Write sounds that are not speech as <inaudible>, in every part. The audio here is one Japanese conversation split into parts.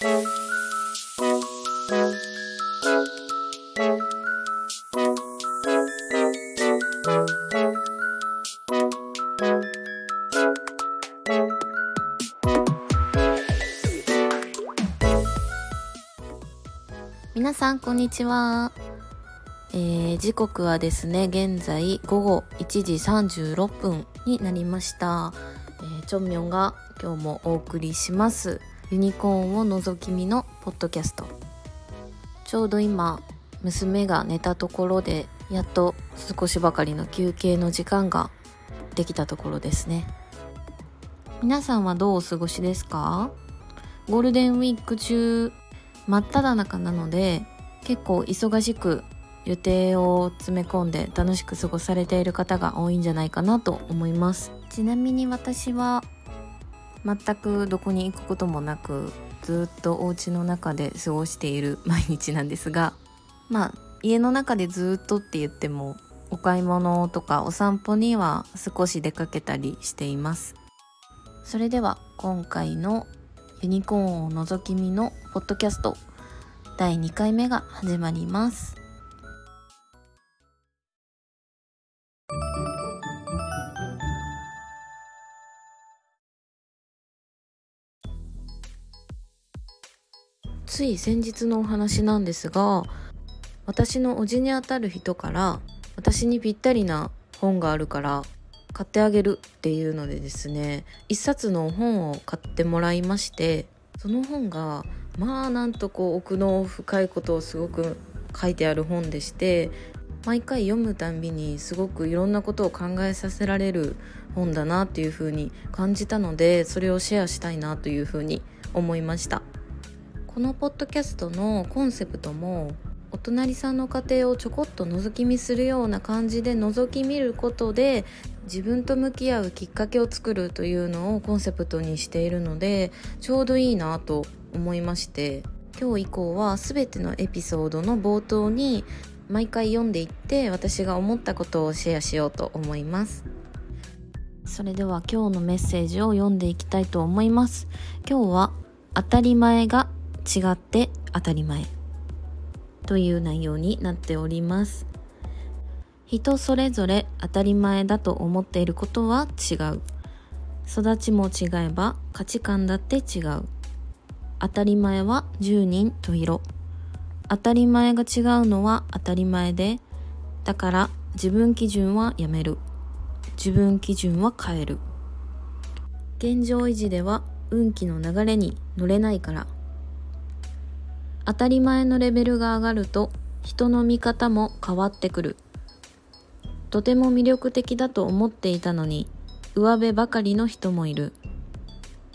皆さんこんにちは、えー、時刻はですね現在午後1時36分になりました、えー、チョンミョンが今日もお送りします。ユニコーンを覗き見のポッドキャスト。ちょうど今娘が寝たところでやっと少しばかりの休憩の時間ができたところですね。皆さんはどうお過ごしですか？ゴールデンウィーク中真っ只中なので結構忙しく予定を詰め込んで楽しく過ごされている方が多いんじゃないかなと思います。ちなみに私は全くどこに行くこともなくずっとお家の中で過ごしている <laughs> 毎日なんですがまあ家の中でずっとって言ってもお買い物とかお散歩には少し出かけたりしています。それでは今回のユニコーンを覗き見のポッドキャスト第2回目が始まります。つい先日のお話なんですが私のおじにあたる人から私にぴったりな本があるから買ってあげるっていうのでですね一冊の本を買ってもらいましてその本がまあなんとこう奥の深いことをすごく書いてある本でして毎回読むたんびにすごくいろんなことを考えさせられる本だなっていうふうに感じたのでそれをシェアしたいなというふうに思いました。このポッドキャストのコンセプトもお隣さんの家庭をちょこっと覗き見するような感じで覗き見ることで自分と向き合うきっかけを作るというのをコンセプトにしているのでちょうどいいなと思いまして今日以降は全てのエピソードの冒頭に毎回読んでいって私が思ったことをシェアしようと思います。それでは今日のメッセージを読んでいきたいと思います。今日は当たり前が違って当たり前。という内容になっております。人それぞれ当たり前だと思っていることは違う。育ちも違えば価値観だって違う。当たり前は十人十色。当たり前が違うのは当たり前でだから自分基準はやめる。自分基準は変える。現状維持では運気の流れに乗れないから。当たり前のレベルが上がると人の見方も変わってくる。とても魅力的だと思っていたのに上辺ばかりの人もいる。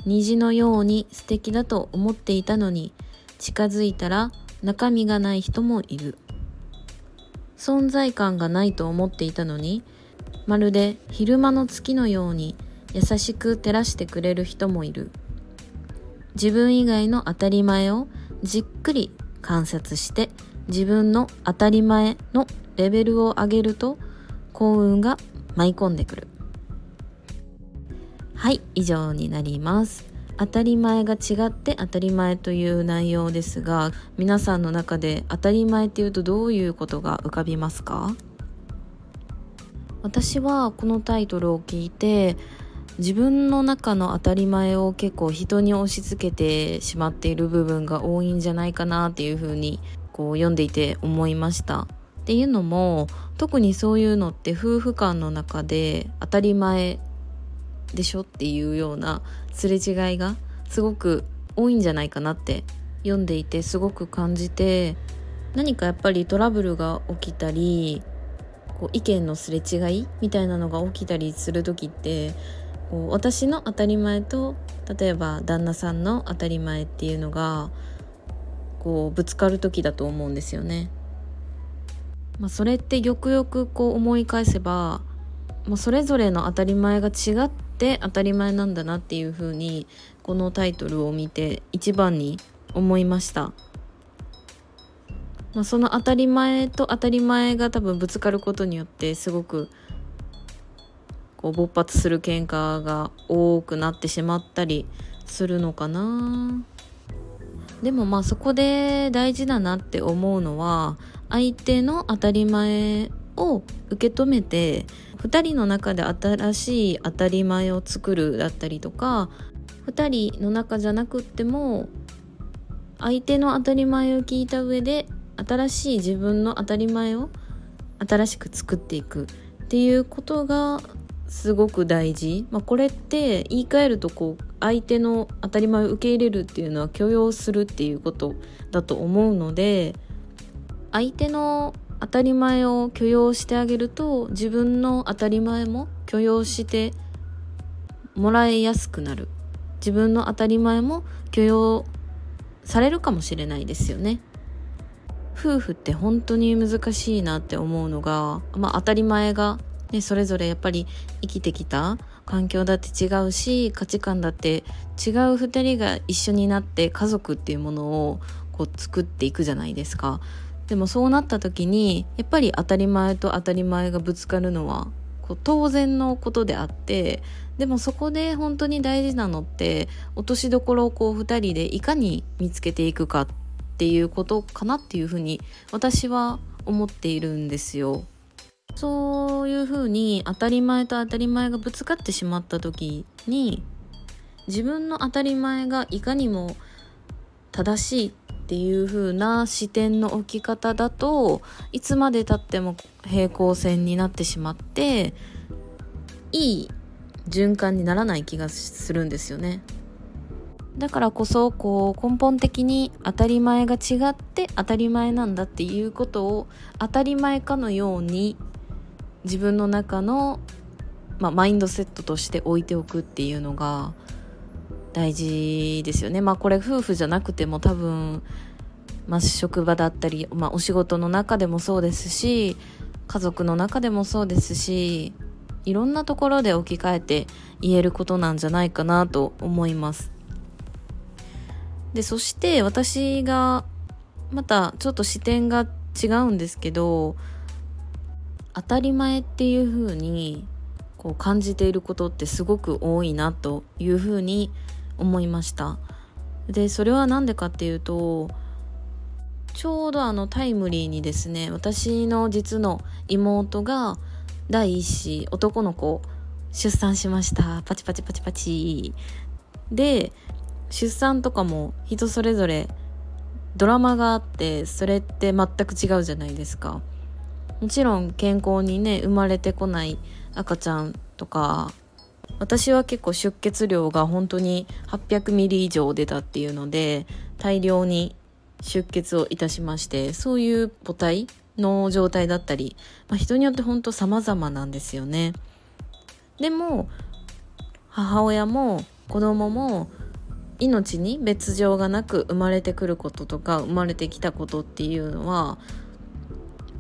虹のように素敵だと思っていたのに近づいたら中身がない人もいる。存在感がないと思っていたのにまるで昼間の月のように優しく照らしてくれる人もいる。自分以外の当たり前をじっくり観察して自分の当たり前のレベルを上げると幸運が舞い込んでくる。はい以上になります。当たり前が違って当たり前という内容ですが皆さんの中で当たり前っていうとどういうことが浮かびますか？私はこのタイトルを聞いて自分の中の当たり前を結構人に押し付けてしまっている部分が多いんじゃないかなっていうふうにこう読んでいて思いました。っていうのも特にそういうのって夫婦間の中で当たり前でしょっていうようなすれ違いがすごく多いんじゃないかなって読んでいてすごく感じて何かやっぱりトラブルが起きたりこう意見のすれ違いみたいなのが起きたりする時ってこう私の当たり前と例えば旦那さんの当たり前っていうのがこうぶつかる時だと思うんですよね。まあ、それってよくよくこう思い返せば、まあ、それぞれの当たり前が違って当たり前なんだなっていうふうにこのタイトルを見て一番に思いました。まあ、その当たり前と当たり前が多分ぶつかることによってすごくこう勃発する喧嘩が多くなってしまったりするのかな。でもまあそこで大事だなって思うのは相手の当たり前を受け止めて2人の中で新しい当たり前を作るだったりとか2人の中じゃなくっても相手の当たり前を聞いた上で新しい自分の当たり前を新しく作っていくっていうことがすごく大事、まあ、これって言い換えるとこう相手の当たり前を受け入れるっていうのは許容するっていうことだと思うので相手の当たり前を許容してあげると自分の当たり前も許容してもらいやすくなる。自分の当たり前も許容されるかもしれないですよね。夫婦って本当に難しいなって思うのが、まあ、当たり前が、ね、それぞれやっぱり生きてきた環境だって違うし価値観だって違う2人が一緒になって家族っていうものをこう作っていくじゃないですか。でもそうなった時にやっぱり当たり前と当たり前がぶつかるのはこう当然のことであってでもそこで本当に大事なのって落としどころをこう2人でいかに見つけていくかっていうことかなっていうふうに私は思っているんですよ。そういうふうに当たり前と当たり前がぶつかってしまった時に自分の当たり前がいかにも正しいっていう風な視点の置き方だといつまでたっても平行線になってしまっていい循環にならない気がするんですよね。だからこそこう根本的に当たり前が違って当たり前なんだっていうことを当たり前かのように自分の中の、まあ、マインドセットとして置いておくっていうのが大事ですよね。まあこれ夫婦じゃなくても多分、まあ、職場だったり、まあ、お仕事の中でもそうですし家族の中でもそうですしいろんなところで置き換えて言えることなんじゃないかなと思います。でそして私がまたちょっと視点が違うんですけど当たり前っていう風にこう感じていることってすごく多いなという風に思いました。でそれは何でかっていうとちょうどあのタイムリーにですね私の実の妹が第一子男の子出産しました。パチパチパチパチ。で出産とかも人それぞれドラマがあってそれって全く違うじゃないですか。もちろん健康にね生まれてこない赤ちゃんとか私は結構出血量が本当に800ミリ以上出たっていうので大量に出血をいたしましてそういう母体の状態だったり、まあ、人によって本当様々なんですよね。でも母親も子供も命に別状がなく生まれてくることとか生まれてきたことっていうのは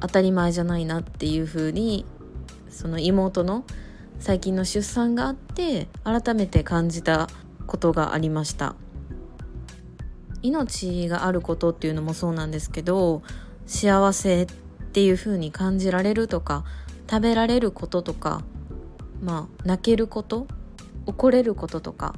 当たり前じゃないなっていうふうにその妹の最近の出産があって改めて感じたことがありました。命があることっていうのもそうなんですけど幸せっていう風に感じられるとか食べられることとかまあ泣けること怒れることとか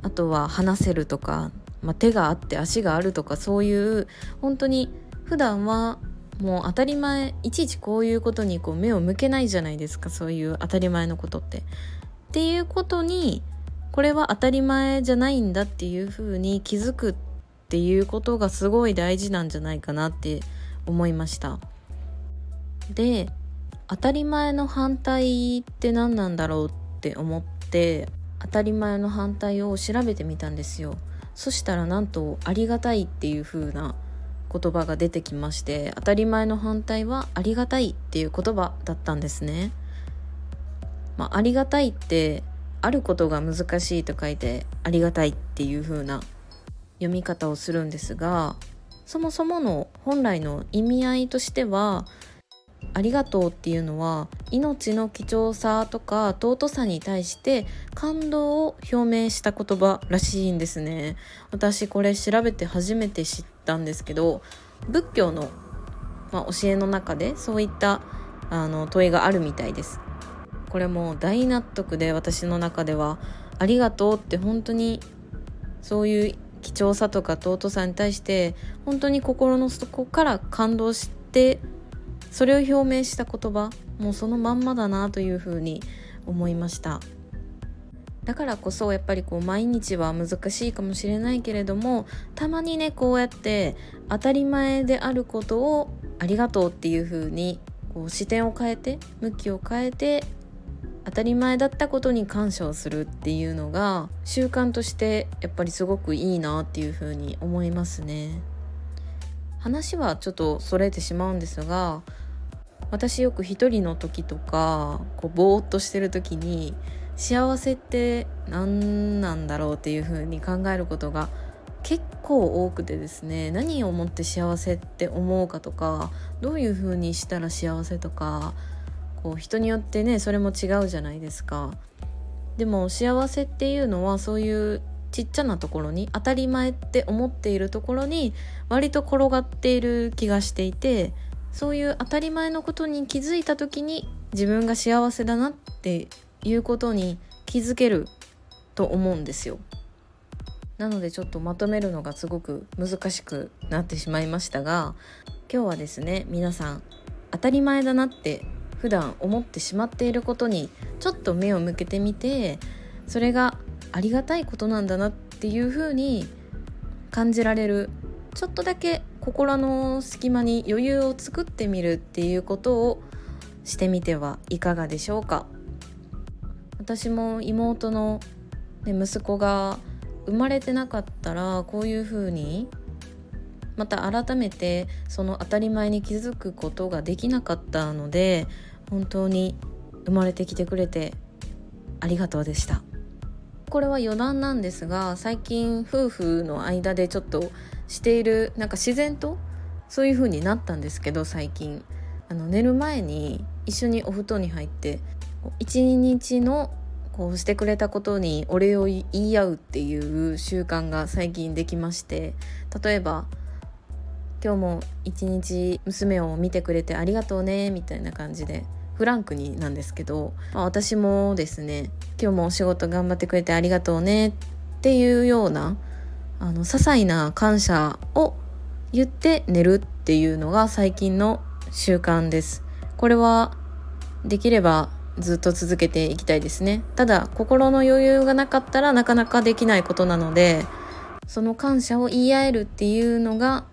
あとは話せるとか、まあ、手があって足があるとかそういう本当に普段はもう当たり前いちいちこういうことにこう目を向けないじゃないですかそういう当たり前のことって。っていうことにこれは当たり前じゃないんだっていうふうに気づくっていうことがすごい大事なんじゃないかなって思いました。で当たり前の反対って何なんだろうって思って当たり前の反対を調べてみたんですよ。そしたらなんとありがたいっていう風な言葉が出てきまして当たり前の反対はありがたいっていう言葉だったんですね。まあ、ありがたいってあることが難しいと書いてありがたいっていう風な読み方をするんですがそもそもの本来の意味合いとしてはありがとうっていうのは命の貴重さとか尊さに対して感動を表明した言葉らしいんですね私これ調べて初めて知ったんですけど仏教の、まあ、教えの中でそういったあの問いがあるみたいです。これも大納得で私の中ではありがとうって本当にそういう貴重さとか尊さに対して本当に心の底から感動してそれを表明した言葉もうそのまんまだなというふうに思いました。だからこそやっぱりこう毎日は難しいかもしれないけれどもたまにねこうやって当たり前であることをありがとうっていう風にこう視点を変えて向きを変えて当たり前だったことに感謝をするっていうのが習慣としてやっぱりすごくいいなっていう風に思いますね。話はちょっとそれてしまうんですが私よく一人の時とかこうぼーっとしてる時に幸せって何なんだろうっていう風に考えることが結構多くてですね何をもって幸せって思うかとかどういう風にしたら幸せとかこう人によってねそれも違うじゃないですか。でも幸せっていうのはそういうちっちゃなところに当たり前って思っているところに割と転がっている気がしていてそういう当たり前のことに気づいた時に自分が幸せだなっていうことに気づけると思うんですよ。なのでちょっとまとめるのがすごく難しくなってしまいましたが今日はですね皆さん当たり前だなって普段思ってしまっていることにちょっと目を向けてみてそれがありがたいことなんだなっていうふうに感じられるちょっとだけ心の隙間に余裕を作ってみるっていうことをしてみてはいかがでしょうか私も妹の、ね、息子が生まれてなかったらこういう風にまた改めてその当たり前に気づくことができなかったので本当に生まれてきてくれてありがとうでした。これは余談なんですが最近夫婦の間でちょっとしているなんか自然とそういう風になったんですけど最近。あの寝る前に一緒にお布団に入って一日のこうしてくれたことにお礼を言い合うっていう習慣が最近できまして例えば「今日も一日娘を見てくれてありがとうね」みたいな感じでフランクになんですけど、まあ、私もですね「今日もお仕事頑張ってくれてありがとうね」っていうようなあの些細な感謝を言って寝るっていうのが最近の習慣です。これはできればずっと続けていきたいですね。ただ心の余裕がなかったらなかなかできないことなのでその感謝を言い合えるっていうのが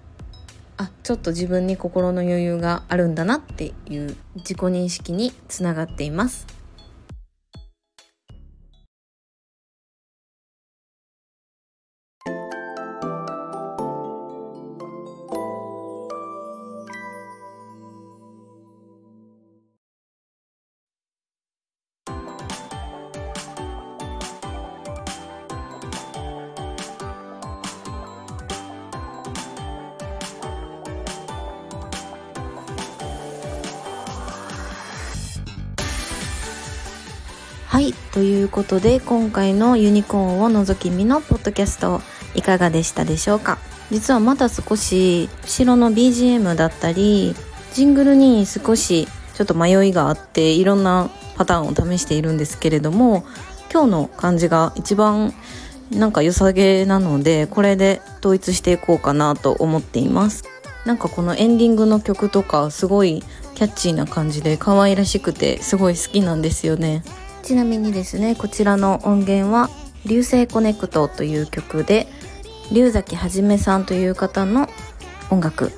あちょっと自分に心の余裕があるんだなっていう自己認識につながっています。はいということで今回のユニコーンを覗き見のポッドキャストいかがでしたでしょうか？実はまだ少し後ろの BGM だったりジングルに少しちょっと迷いがあっていろんなパターンを試しているんですけれども今日の感じが一番なんか良さげなのでこれで統一していこうかなと思っています。なんかこのエンディングの曲とかすごいキャッチーな感じで可愛らしくてすごい好きなんですよね。ちなみにですねこちらの音源は「流星コネクト」という曲で龍崎はじめさんという方の音楽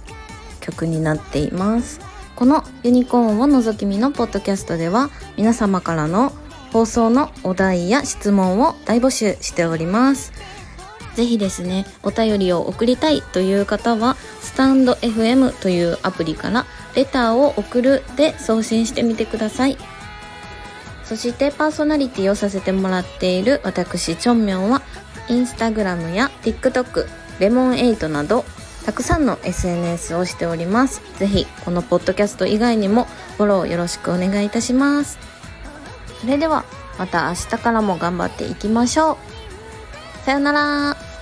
曲になっています。このユニコーンを覗き見のポッドキャストでは皆様からの放送のお題や質問を大募集しております。ぜひですねお便りを送りたいという方はスタンド FM というアプリからレターを送るで送信してみてください。そしてパーソナリティをさせてもらっている私チョンミョンはインスタグラムや TikTok レモン8などたくさんの SNS をしております。ぜひこのポッドキャスト以外にもフォローよろしくお願いいたします。それではまた明日からも頑張っていきましょう。さよなら。